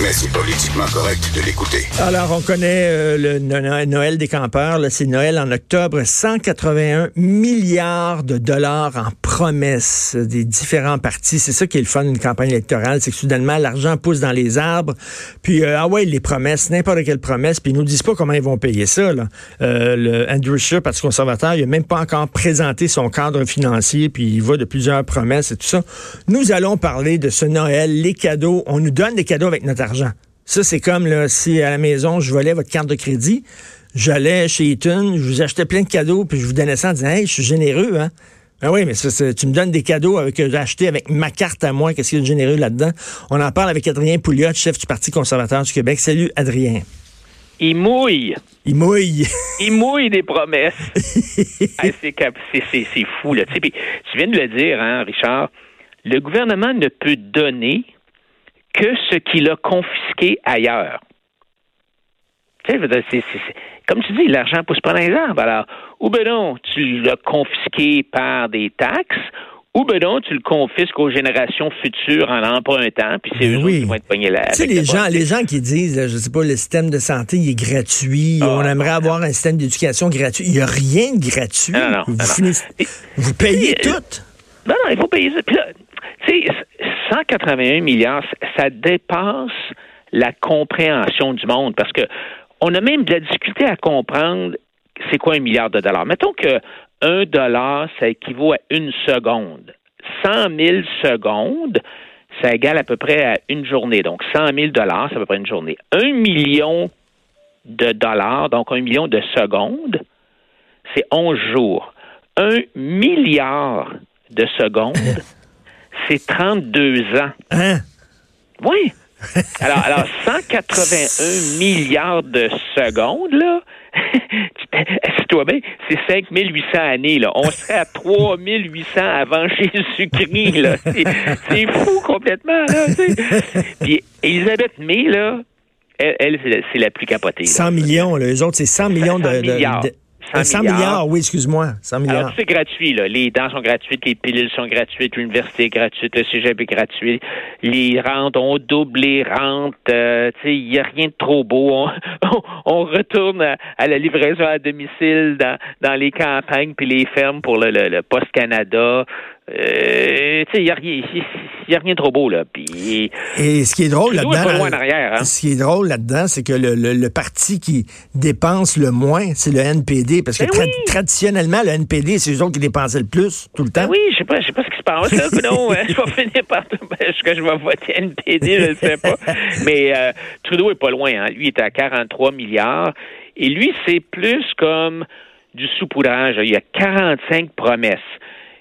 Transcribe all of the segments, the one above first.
Mais c'est politiquement correct de l'écouter. Alors, on connaît euh, le No- Noël des campeurs. C'est Noël en octobre. 181 milliards de dollars en promesses des différents partis. C'est ça qui est le fun d'une campagne électorale. C'est que soudainement, l'argent pousse dans les arbres. Puis, euh, ah ouais, les promesses, n'importe quelle promesse. Puis, ils nous disent pas comment ils vont payer ça. Là. Euh, le Andrew Scheer, Parti conservateur, il a même pas encore présenté son cadre financier. Puis, il va de plusieurs promesses et tout ça. Nous allons parler de ce Noël, les cadeaux. On nous donne des cadeaux avec notre argent. Ça, c'est comme là, si à la maison, je volais votre carte de crédit, j'allais chez Eaton, je vous achetais plein de cadeaux, puis je vous donnais ça en disant Hey, je suis généreux, hein? Ah oui, mais tu me donnes des cadeaux avec, que j'ai acheté avec ma carte à moi. Qu'est-ce qu'il y a de généreux là-dedans? On en parle avec Adrien Pouliot, chef du Parti conservateur du Québec. Salut, Adrien. Il mouille. Il mouille. Il mouille des promesses. Hey, c'est fou, là. Puis tu viens de le dire, hein, Richard. Le gouvernement ne peut donner que ce qu'il a confisqué ailleurs. Tu sais, c'est- comme tu dis, l'argent pousse pas dans les arbres. Alors, ou ben non, tu l'as confisqué par des taxes, ou ben non, tu le confisques aux générations futures en empruntant, puis c'est Ben eux oui. qui vont être pognés là. Tu sais, les le gens, les gens qui disent, je sais pas, le système de santé, il est gratuit, Ah, on aimerait avoir un système d'éducation gratuit. Il n'y a rien de gratuit. Non, vous, finissez- vous payez tout. Non, non, il faut payer ça. Puis là, tu sais, 181 milliards, ça dépasse la compréhension du monde parce que on a même de la difficulté à comprendre c'est quoi un milliard de dollars. Mettons que un dollar, ça équivaut à une seconde. 100 000 secondes, ça égale à peu près à une journée. Donc, 100 000 dollars, c'est à peu près une journée. Un million de dollars, donc un million de secondes, c'est 11 jours. Un milliard de secondes, c'est 32 ans. Hein? Alors, alors 181 milliards de secondes, là, toi bien, c'est 5800 années, là. On serait à 3800 avant Jésus-Christ, là. C'est c'est fou complètement, là. Puis Elisabeth May, là, elle, elle, c'est la- plus capotée. là. 100 millions, là. Eux autres, c'est 100 millions de. 100 de- milliards. de- 100 Euh, 100 milliards. milliards, oui, excuse-moi. 100 milliards. Alors, c'est gratuit, là. Les dents sont gratuites, les pilules sont gratuites, l'université est gratuite, le cégep est gratuit. Les rentes, on double les rentes. euh, tu sais, il n'y a rien de trop beau. On, on- on retourne à, à la livraison à domicile dans, dans les campagnes puis les fermes pour le, le, le Poste Canada. Euh, il n'y a, y a rien de trop beau, là. Puis, Et ce qui est drôle là-dedans. hein. Ce qui est drôle là-dedans, c'est que le, le- le parti qui dépense le moins, c'est le NPD. Parce que Ben tra- oui. traditionnellement, le NPD, c'est eux autres qui dépensaient le plus, tout le temps. Ben oui, je sais pas, je sais pas ce qui se passe là. Non, je vais finir par est-ce que je vais voter NPD, je ne sais pas. Mais euh, Trudeau est pas loin. Hein. Lui il est à 43 milliards. Et lui, c'est plus comme du saupoudrage. Il y a 45 promesses.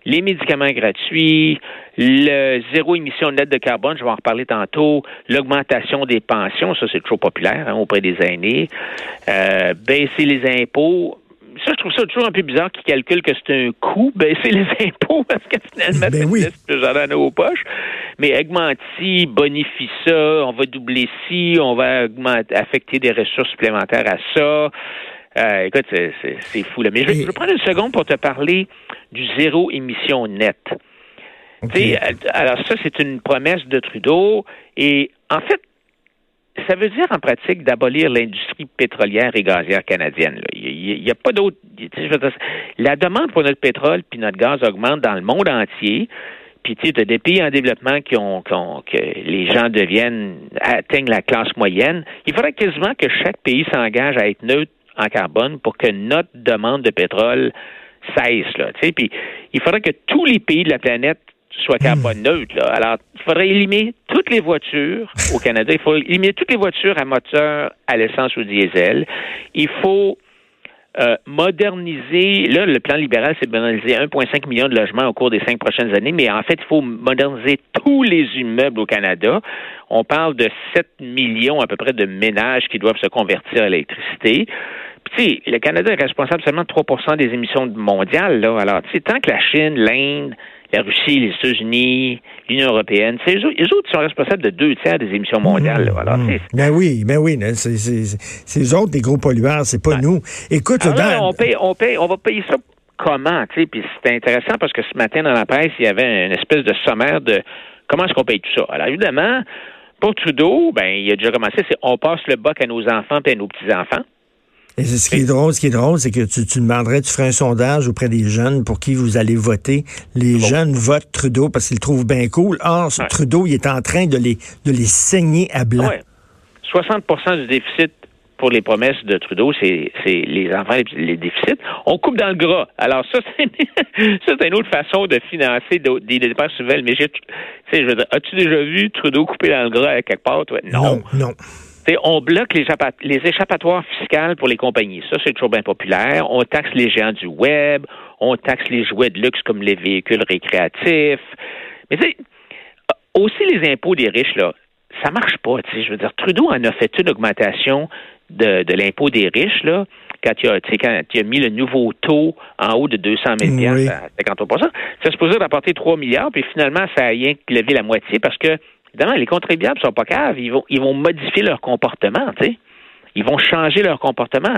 Les médicaments gratuits, le zéro émission nette de carbone, je vais en reparler tantôt, l'augmentation des pensions, ça c'est toujours populaire hein, auprès des aînés, euh, baisser les impôts, ça, je trouve ça toujours un peu bizarre qu'ils calculent que c'est un coût, baisser les impôts, parce que finalement, Ben oui. plus dans nos poches. Mais augmente ci, bonifie ça, on va doubler ci, on va augmenter, affecter des ressources supplémentaires à ça. Euh, écoute, c'est- fou. Là. Mais je vais, Et- je vais prendre une seconde pour te parler du zéro émission euh, Alors ça, c'est une promesse de Trudeau. Et en fait, ça veut dire en pratique d'abolir l'industrie pétrolière et gazière canadienne. Il n'y a, pas d'autre. La demande pour notre pétrole puis notre gaz augmente dans le monde entier. Puis tu sais, as des pays en développement qui ont, qui ont- que les gens deviennent atteignent la classe moyenne. Il faudrait quasiment que chaque pays s'engage à être neutre en carbone pour que notre demande de pétrole cesse. Là, puis il faudrait que tous les pays de la planète soient carbone neutres. Là. Alors, il faudrait éliminer toutes les voitures au Canada. Il faut éliminer toutes les voitures à moteur à l'essence ou au diesel. Il faut euh, moderniser, là, le plan libéral, c'est de moderniser 1,5 million de logements au cours des cinq prochaines années, mais en fait, il faut moderniser tous les immeubles au Canada. On parle de 7 millions à peu près de ménages qui doivent se convertir à l'électricité. Puis, le Canada est responsable seulement de 3% des émissions mondiales, là. Alors, tant que la Chine, l'Inde, la Russie, les États-Unis, l'Union européenne, c'est eux, autres- sont responsables de deux tiers des émissions mondiales, là. Alors, sais, Ben oui, ben oui. C'est eux autres, les gros pollueurs, c'est pas nous. Écoute, Alors là, dans- on paye, on paye, on va payer ça comment, tu sais, puis c'est intéressant parce que ce matin dans la presse, il y avait une espèce de sommaire de comment est-ce qu'on paye tout ça? Alors évidemment, Pour Trudeau, ben, il a déjà commencé, c'est on passe le bac à nos enfants et à nos petits-enfants. Et ce qui est drôle, ce qui est drôle, c'est que tu, tu, demanderais, tu ferais un sondage auprès des jeunes pour qui vous allez voter. Les jeunes votent Trudeau parce qu'ils le trouvent bien cool. Or, ce Trudeau, il est en train de les, de les saigner à blanc. Ouais. 60 du déficit pour les promesses de Trudeau, c'est les enfants, les, déficits. On coupe dans le gras. Alors ça, c'est une autre façon de financer des dépenses nouvelles. Mais j'ai, as-tu déjà vu Trudeau couper dans le gras à quelque part? Toi? Non. Non. On bloque les, les échappatoires fiscales pour les compagnies. Ça, c'est toujours bien populaire. On taxe les géants du web. On taxe les jouets de luxe comme les véhicules récréatifs. Mais tu sais, aussi les impôts des riches, là, ça marche pas. Je veux dire, Trudeau en a fait une augmentation de, de l'impôt des riches, là, quand il, a, quand il a mis le nouveau taux en haut de 200 000 oui. à 53 c'est supposé rapporter 3 milliards, puis finalement, ça a rien levé la moitié parce que, évidemment, les contribuables sont pas caves. Ils vont, ils vont modifier leur comportement, tu sais. Ils vont changer leur comportement.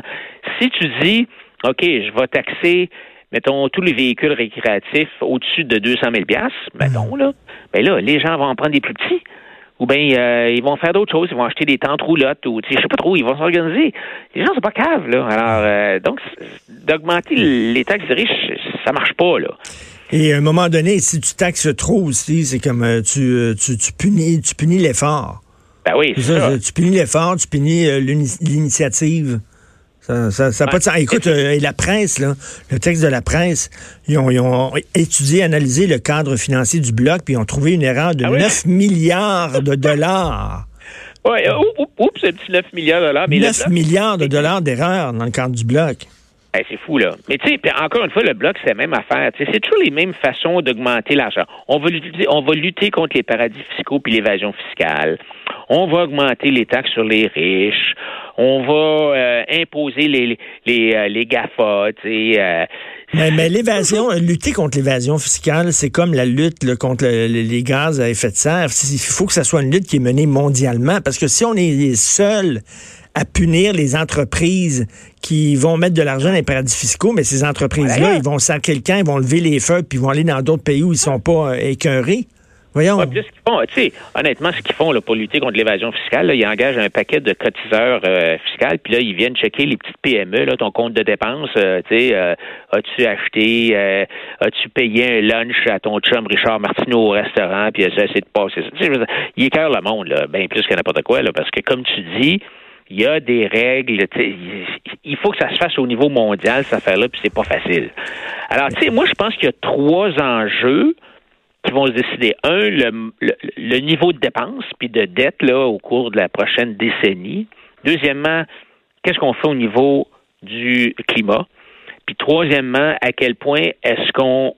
Si tu dis, OK, je vais taxer mettons, tous les véhicules récréatifs au-dessus de 200 000 mettons, là, ben là, les gens vont en prendre des plus petits ou bien euh, ils vont faire d'autres choses, ils vont acheter des tentes roulottes ou je sais pas trop, ils vont s'organiser. Les gens sont pas caves là. Alors euh, donc d'augmenter les taxes des riches, ça marche pas là. Et à un moment donné, si tu taxes trop aussi, c'est comme euh, tu, tu, tu punis tu punis l'effort. Ben oui, c'est ça, Tu punis l'effort, tu punis l'initiative. Ça, ça, pas de sens. Écoute, euh, et la presse, là, le texte de la presse, ils ont, ils ont, étudié, analysé le cadre financier du bloc, puis ils ont trouvé une erreur de 9 ah milliards de dollars. Oui, euh, oups, c'est petit 9 milliards de dollars. 9 milliards de dollars d'erreur dans le cadre du bloc. C'est fou, là. Mais tu sais, encore une fois, le bloc, c'est la même affaire. c'est toujours les mêmes façons d'augmenter l'argent. On va, lutter, on va lutter contre les paradis fiscaux puis l'évasion fiscale. On va augmenter les taxes sur les riches on va euh, imposer les, les, euh, les GAFA, tu sais. Euh, mais, l'évasion, lutter contre l'évasion fiscale, c'est comme la lutte contre les gaz à effet de serre. Il faut que ça soit une lutte qui est menée mondialement, parce que si on est les seuls à punir les entreprises qui vont mettre de l'argent dans les paradis fiscaux, mais ces entreprises-là, ils vont sacrer camp, ils vont lever les feux, puis ils vont aller dans d'autres pays où ils sont pas écœurés. Voyons. honnêtement, ce qu'ils font pour lutter contre l'évasion fiscale, ils engagent un paquet de cotiseurs euh, fiscaux, puis là, ils viennent checker les petites PME, ton compte de dépenses. Euh, euh, as-tu acheté, as-tu payé un lunch à ton chum Richard Martineau au restaurant, puis ça, c'est de passer ça. Il écœure le monde, là, bien plus que n'importe quoi, là, parce que comme tu dis, il y a des règles. Il faut que ça se fasse au niveau mondial, cette affaire-là, puis c'est pas facile. Alors, tu sais, moi, je pense qu'il y a trois enjeux qui vont se décider. Un, le, niveau de dépenses puis de dette là, au cours de la prochaine décennie. Deuxièmement, qu'est-ce qu'on fait au niveau du climat? Puis troisièmement, à quel point est-ce qu'on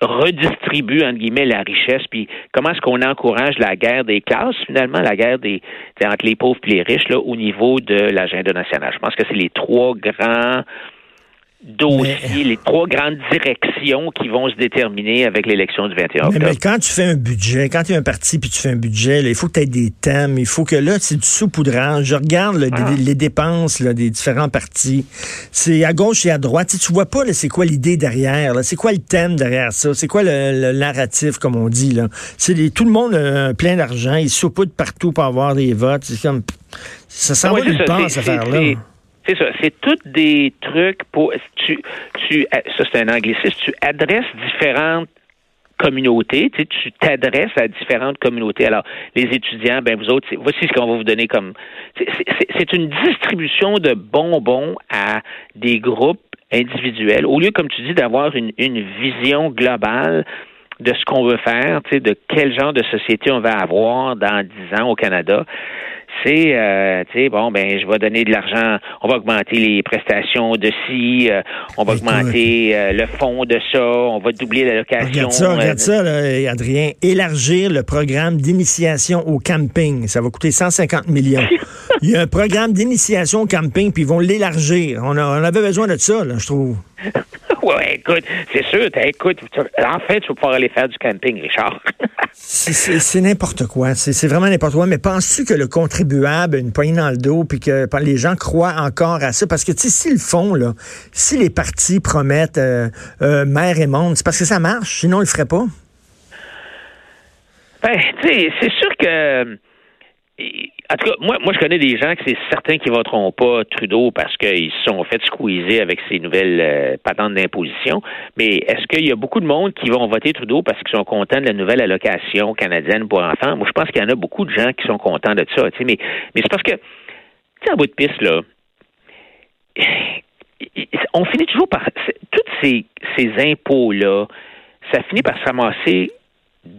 redistribue, entre guillemets, la richesse, puis comment est-ce qu'on encourage la guerre des classes, finalement, la guerre des entre les pauvres et les riches, là, au niveau de l'agenda national? Je pense que c'est les trois grands dossiers, les trois grandes directions qui vont se déterminer avec l'élection du 21 octobre. Mais, quand tu fais un budget, quand tu es un parti puis tu fais un budget, il faut que tu aies des thèmes, il faut que là, c'est du saupoudrage. Je regarde ah. les, dépenses des différents partis. C'est à gauche et à droite. Tu, tu vois pas c'est quoi l'idée derrière. C'est quoi le thème derrière ça? C'est quoi le, narratif, comme on dit? là? C'est Tout le monde a plein d'argent, ils saupoudrent partout pour avoir des votes. C'est comme... Ça s'en va nulle part, cette affaire-là. C'est ça. C'est tous des trucs pour. Tu, ça, c'est un anglicisme. Tu adresses différentes communautés. Tu t'adresses à différentes communautés. Alors, les étudiants, ben vous autres, voici ce qu'on va vous donner comme. C'est une distribution de bonbons à des groupes individuels. Au lieu, comme tu dis, d'avoir une, vision globale de ce qu'on veut faire, de quel genre de société on va avoir dans dix ans au Canada c'est, euh, tu sais, bon, ben, je vais donner de l'argent, on va augmenter les prestations de ci, euh, on va augmenter euh, le fonds de ça, on va doubler l'allocation. Regarde ça, regarde ça, là, Adrien. Élargir le programme d'initiation au camping, ça va coûter 150 millions. Il y a un programme d'initiation au camping, puis ils vont l'élargir. On, on avait besoin de ça, là, je trouve. Oui, écoute, c'est sûr, écoute, en fait, tu vas pouvoir aller faire du camping, Richard. c'est n'importe quoi. C'est vraiment n'importe quoi. Mais penses-tu que le contribuable a une poignée dans le dos puis que les gens croient encore à ça? Parce que, tu sais, s'ils le font, là, si les partis promettent euh, euh, mer et monde, c'est parce que ça marche. Sinon, ils le feraient pas? Ben, tu sais, c'est sûr que en tout cas, moi, moi, je connais des gens que c'est certains qui voteront pas Trudeau parce qu'ils se sont fait squeezer avec ces nouvelles euh, patentes d'imposition. Mais est-ce qu'il y a beaucoup de monde qui vont voter Trudeau parce qu'ils sont contents de la nouvelle allocation canadienne pour enfants? Moi, je pense qu'il y en a beaucoup de gens qui sont contents de ça. Mais, mais c'est parce que, tu sais, en bout de piste, là, on finit toujours par. Tous ces, ces impôts-là, ça finit par s'amasser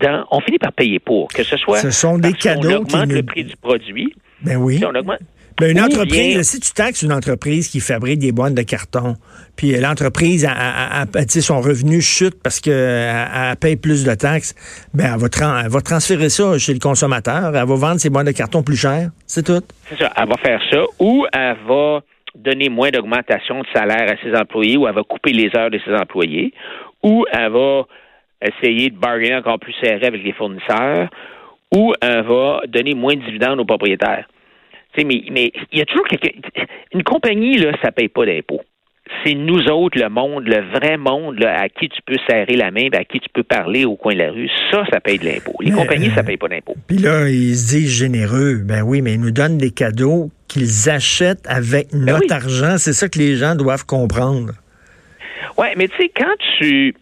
dans, on finit par payer pour, que ce soit. Ce sont des cadeaux. On augmente le prix du produit. Ben oui. Si on augmente, ben, une entreprise, si tu taxes une entreprise qui fabrique des boîtes de carton, puis l'entreprise, a, son revenu chute parce qu'elle paye plus de taxes, ben elle va, elle va, transférer ça chez le consommateur, elle va vendre ses boîtes de carton plus cher, c'est tout. C'est ça, elle va faire ça, ou elle va donner moins d'augmentation de salaire à ses employés, ou elle va couper les heures de ses employés, ou elle va essayer de bargainer encore plus serré avec les fournisseurs, ou elle va donner moins de dividendes aux propriétaires. mais, mais il y a toujours quelqu'un. Une compagnie, là, ça paye pas d'impôts. C'est nous autres, le monde, le vrai monde, là, à qui tu peux serrer la main, à qui tu peux parler au coin de la rue. Ça, ça paye de l'impôt. Les compagnies, ça paye pas d'impôts. Puis là, ils se disent généreux. Ben oui, mais ils nous donnent des cadeaux qu'ils achètent avec ben notre argent. C'est ça que les gens doivent comprendre. Oui, mais tu sais, quand tu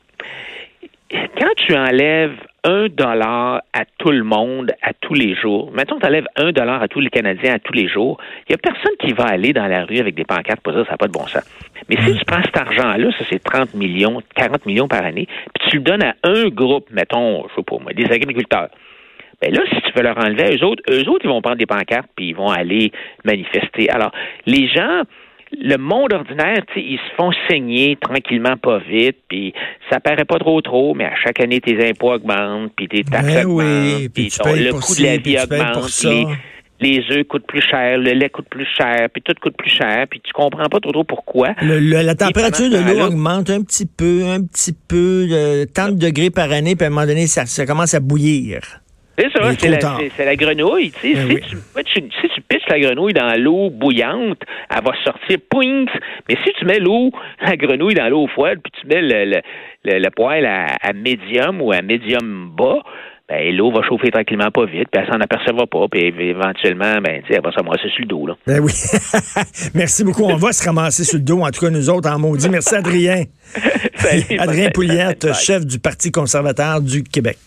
quand tu enlèves un dollar à tout le monde à tous les jours, mettons que tu enlèves un dollar à tous les Canadiens à tous les jours, il n'y a personne qui va aller dans la rue avec des pancartes pour ça, ça n'a pas de bon sens. Mais si tu prends cet argent-là, ça c'est 30 millions, 40 millions par année, puis tu le donnes à un groupe, mettons, je sais pas moi, des agriculteurs. Ben là, si tu veux leur enlever eux autres, eux autres, ils vont prendre des pancartes puis ils vont aller manifester. Alors, les gens, le monde ordinaire, ils se font saigner tranquillement, pas vite, puis ça paraît pas trop trop, mais à chaque année, tes impôts augmentent, puis tes taxes ben augmentent, puis le coût de la vie augmente, les, œufs coûtent plus cher, le lait coûte plus cher, puis tout coûte plus cher, puis tu comprends pas trop trop pourquoi. la température de l'eau augmente un petit peu, un petit peu, de 30 degrés par année, puis à un moment donné, ça commence à bouillir. C'est ça, c'est la, grenouille. Ben si, tu, pitches la grenouille dans l'eau bouillante, elle va sortir poing. Mais si tu mets l'eau, la grenouille dans l'eau froide, puis tu mets le, le, poêle à, médium ou à médium bas, ben, l'eau va chauffer tranquillement pas vite, puis elle s'en apercevra pas, puis éventuellement, ben, elle va se ramasser sur le dos. Là. Ben oui. Merci beaucoup. On va se ramasser sur le dos, en tout cas nous autres en maudit. Merci Adrien. Adrien Pouliette, chef du Parti conservateur du Québec.